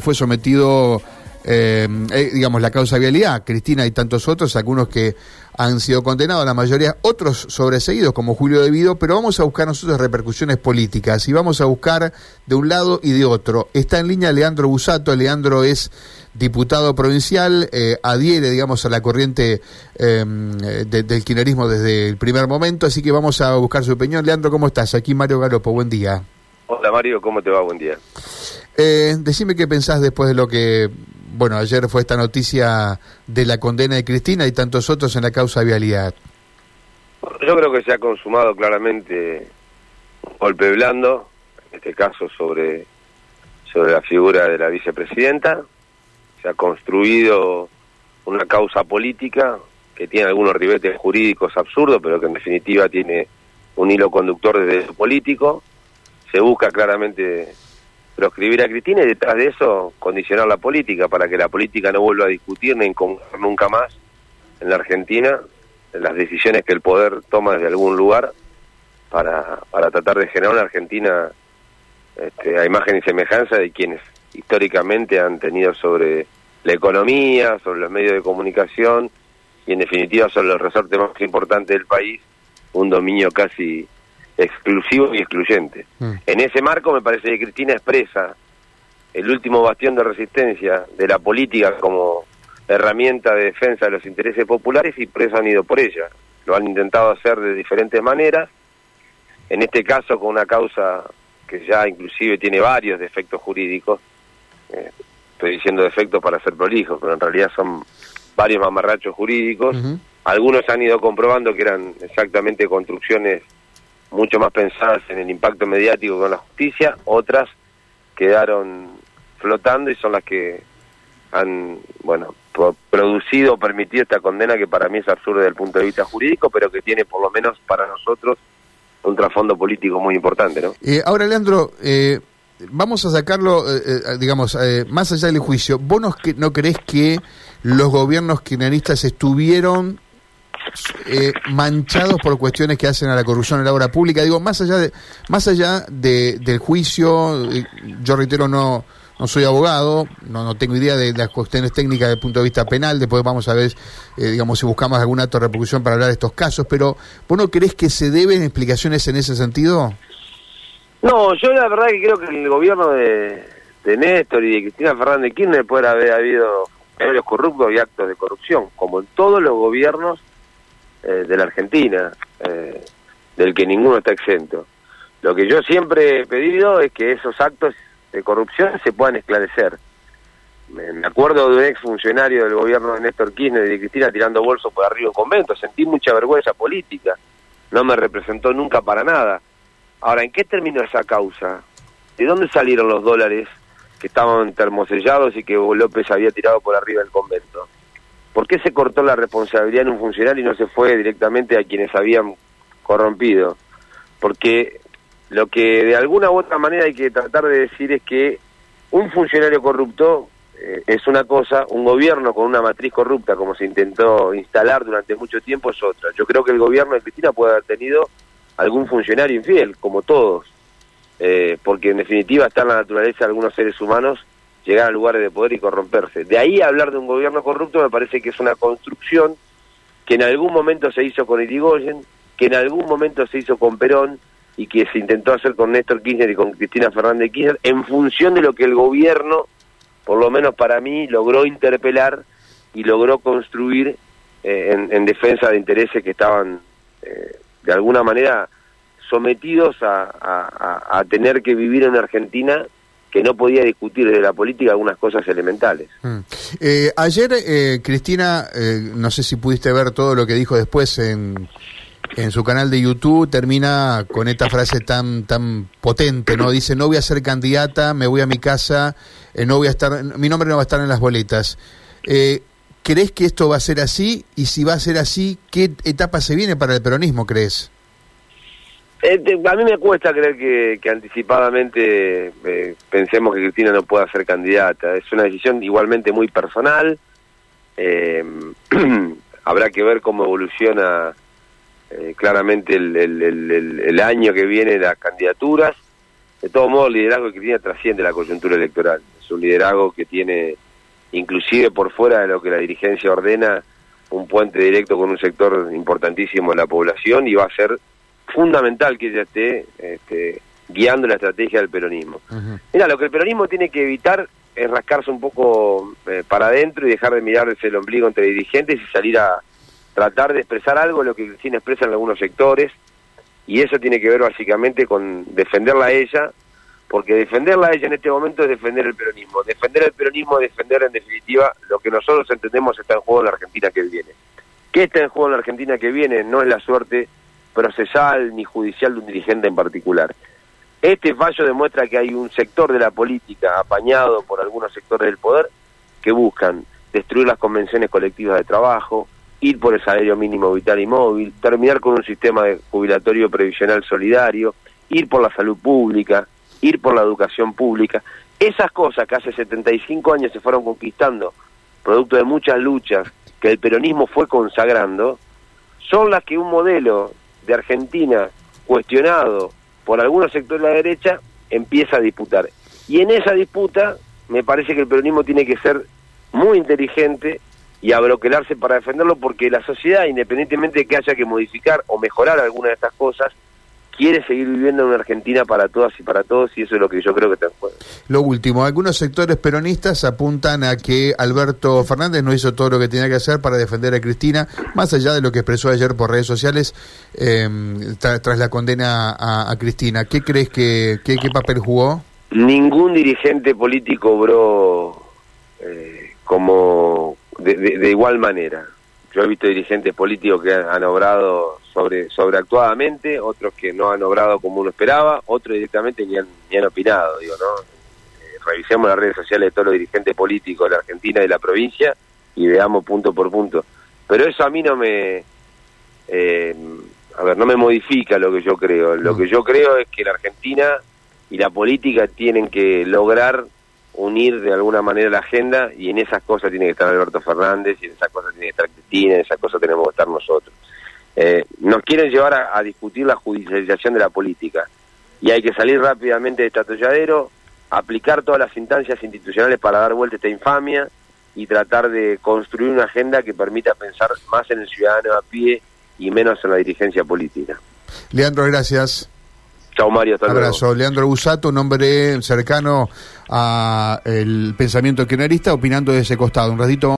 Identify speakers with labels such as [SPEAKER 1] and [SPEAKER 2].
[SPEAKER 1] fue sometido, eh, eh, digamos, la causa vialidad, Cristina y tantos otros, algunos que han sido condenados, la mayoría, otros sobreseídos, como Julio De Vido, pero vamos a buscar nosotros repercusiones políticas y vamos a buscar de un lado y de otro. Está en línea Leandro Busato, Leandro es diputado provincial, eh, adhiere, digamos, a la corriente del kirchnerismo desde el primer momento, así que vamos a buscar su opinión. Leandro, ¿cómo estás? Aquí Mario Galopo, buen día.
[SPEAKER 2] Hola Mario, ¿cómo te va? Buen día.
[SPEAKER 1] Eh, decime qué pensás después de lo que, bueno, ayer fue esta noticia de la condena de Cristina y tantos otros en la causa de vialidad.
[SPEAKER 2] Yo creo que se ha consumado claramente un golpe blando, en este caso sobre, sobre la figura de la vicepresidenta. Se ha construido una causa política que tiene algunos ribetes jurídicos absurdos, pero que en definitiva tiene un hilo conductor desde lo político se busca claramente proscribir a Cristina y detrás de eso condicionar la política para que la política no vuelva a discutir ni incomodar nunca más en la Argentina las decisiones que el poder toma desde algún lugar para, para tratar de generar una Argentina este, a imagen y semejanza de quienes históricamente han tenido sobre la economía, sobre los medios de comunicación y en definitiva sobre los resortes más importantes del país, un dominio casi exclusivo y excluyente. Mm. En ese marco me parece que Cristina expresa el último bastión de resistencia de la política como herramienta de defensa de los intereses populares y por eso han ido por ella. Lo han intentado hacer de diferentes maneras, en este caso con una causa que ya inclusive tiene varios defectos jurídicos, eh, estoy diciendo defectos para ser prolijo, pero en realidad son varios mamarrachos jurídicos, algunos han ido comprobando que eran exactamente construcciones mucho más pensadas en el impacto mediático con la justicia, otras quedaron flotando y son las que han, bueno, producido o permitido esta condena que para mí es absurda desde el punto de vista jurídico, pero que tiene por lo menos para nosotros un trasfondo político muy importante, ¿no?
[SPEAKER 1] Eh, ahora, Leandro, eh, vamos a sacarlo, eh, digamos, más allá del juicio. ¿Vos no, no crees que los gobiernos kirchneristas estuvieron eh, manchados por cuestiones que hacen a la corrupción en la obra pública. Digo, más allá de, más allá de, del juicio, eh, yo reitero, no, no soy abogado, no, no tengo idea de, las cuestiones técnicas desde el punto de vista penal, después vamos a ver, eh, digamos, si buscamos alguna acto de repercusión para hablar de estos casos, pero ¿vos no crees que se deben explicaciones en ese sentido?
[SPEAKER 2] No, yo la verdad que creo que el gobierno de, de Néstor y de Cristina Fernández Kirchner puede haber habido medios corruptos y actos de corrupción, como en todos los gobiernos eh, de la Argentina, eh, del que ninguno está exento. Lo que yo siempre he pedido es que esos actos de corrupción se puedan esclarecer. Me, acuerdo de un ex funcionario del gobierno de Néstor Kirchner y de Cristina tirando bolsos por arriba en convento. Sentí mucha vergüenza política. No me representó nunca para nada. Ahora, ¿en qué terminó esa causa? ¿De dónde salieron los dólares que estaban termosellados y que López había tirado por arriba del convento? ¿Por qué se cortó la responsabilidad en un funcionario y no se fue directamente a quienes habían corrompido? Porque lo que de alguna u otra manera hay que tratar de decir es que un funcionario corrupto eh, es una cosa, un gobierno con una matriz corrupta, como se intentó instalar durante mucho tiempo, es otra. Yo creo que el gobierno de Cristina puede haber tenido algún funcionario infiel, como todos, eh, porque en definitiva está en la naturaleza de algunos seres humanos llegar a lugares de poder y corromperse. De ahí hablar de un gobierno corrupto me parece que es una construcción que en algún momento se hizo con Irigoyen, que en algún momento se hizo con Perón y que se intentó hacer con Néstor Kirchner y con Cristina Fernández Kirchner en función de lo que el gobierno, por lo menos para mí, logró interpelar y logró construir eh, en, defensa de intereses que estaban eh, de alguna manera sometidos a, a tener que vivir en Argentina que no podía discutir de la política algunas cosas elementales.
[SPEAKER 1] Mm. Eh, ayer, eh, Cristina, eh, no sé si pudiste ver todo lo que dijo después en, en su canal de YouTube, termina con esta frase tan, tan potente, ¿no? Dice, no voy a ser candidata, me voy a mi casa, no voy a estar, mi nombre no va a estar en las boletas. ¿Crees que esto va a ser así? Y si va a ser así, ¿qué etapa se viene para el peronismo, crees?
[SPEAKER 2] Eh, a mí me cuesta creer que, anticipadamente eh, pensemos que Cristina no pueda ser candidata. Es una decisión igualmente muy personal. Eh, habrá que ver cómo evoluciona claramente el, año que viene las candidaturas. De todos modos, el liderazgo de Cristina trasciende la coyuntura electoral. es un liderazgo que tiene, inclusive por fuera de lo que la dirigencia ordena, un puente directo con un sector importantísimo de la población y va a ser fundamental que ella esté este, guiando la estrategia del peronismo. Mira, lo que el peronismo tiene que evitar es rascarse un poco eh, para adentro y dejar de mirarse el ombligo entre dirigentes y salir a tratar de expresar algo, lo que Cristina expresa en algunos sectores, y eso tiene que ver básicamente con defenderla a ella, porque defenderla a ella en este momento es defender el peronismo. Defender el peronismo es defender en definitiva lo que nosotros entendemos está en juego en la Argentina que viene. ¿Qué está en juego en la Argentina que viene? No es la suerte procesal ni judicial de un dirigente en particular. Este fallo demuestra que hay un sector de la política apañado por algunos sectores del poder que buscan destruir las convenciones colectivas de trabajo, ir por el salario mínimo vital y móvil, terminar con un sistema de jubilatorio previsional solidario, ir por la salud pública, ir por la educación pública. Esas cosas que hace 75 años se fueron conquistando, producto de muchas luchas que el peronismo fue consagrando, son las que un modelo de Argentina cuestionado por algunos sectores de la derecha empieza a disputar. Y en esa disputa me parece que el peronismo tiene que ser muy inteligente y abroquelarse para defenderlo porque la sociedad, independientemente de que haya que modificar o mejorar alguna de estas cosas, quiere seguir viviendo en una Argentina para todas y para todos y eso es lo que yo creo que está en juego.
[SPEAKER 1] Lo último, algunos sectores peronistas apuntan a que Alberto Fernández no hizo todo lo que tenía que hacer para defender a Cristina, más allá de lo que expresó ayer por redes sociales eh, tras la condena a, Cristina. ¿Qué crees que qué, papel jugó?
[SPEAKER 2] Ningún dirigente político obró eh, como de igual manera. Yo he visto dirigentes políticos que han, obrado sobre sobreactuadamente, otros que no han obrado como uno esperaba, otros directamente ni han, ni han opinado, digo, ¿no? Eh, revisemos las redes sociales de todos los dirigentes políticos de la Argentina y de la provincia y veamos punto por punto. Pero eso a mí no me... Eh, a ver, no me modifica lo que yo creo. Lo que yo creo es que la Argentina y la política tienen que lograr unir de alguna manera la agenda y en esas cosas tiene que estar Alberto Fernández y en esas cosas tiene que estar Cristina, en esas cosas tenemos que estar nosotros. Nos quieren llevar a, discutir la judicialización de la política y hay que salir rápidamente de este atolladero, aplicar todas las instancias institucionales para dar vuelta a esta infamia y tratar de construir una agenda que permita pensar más en el ciudadano a pie y menos en la dirigencia política.
[SPEAKER 1] Leandro, gracias.
[SPEAKER 2] Chao Mario, hasta
[SPEAKER 1] Abrazo. Leandro Busato, un hombre cercano a el pensamiento kirchnerista, opinando de ese costado. Un ratito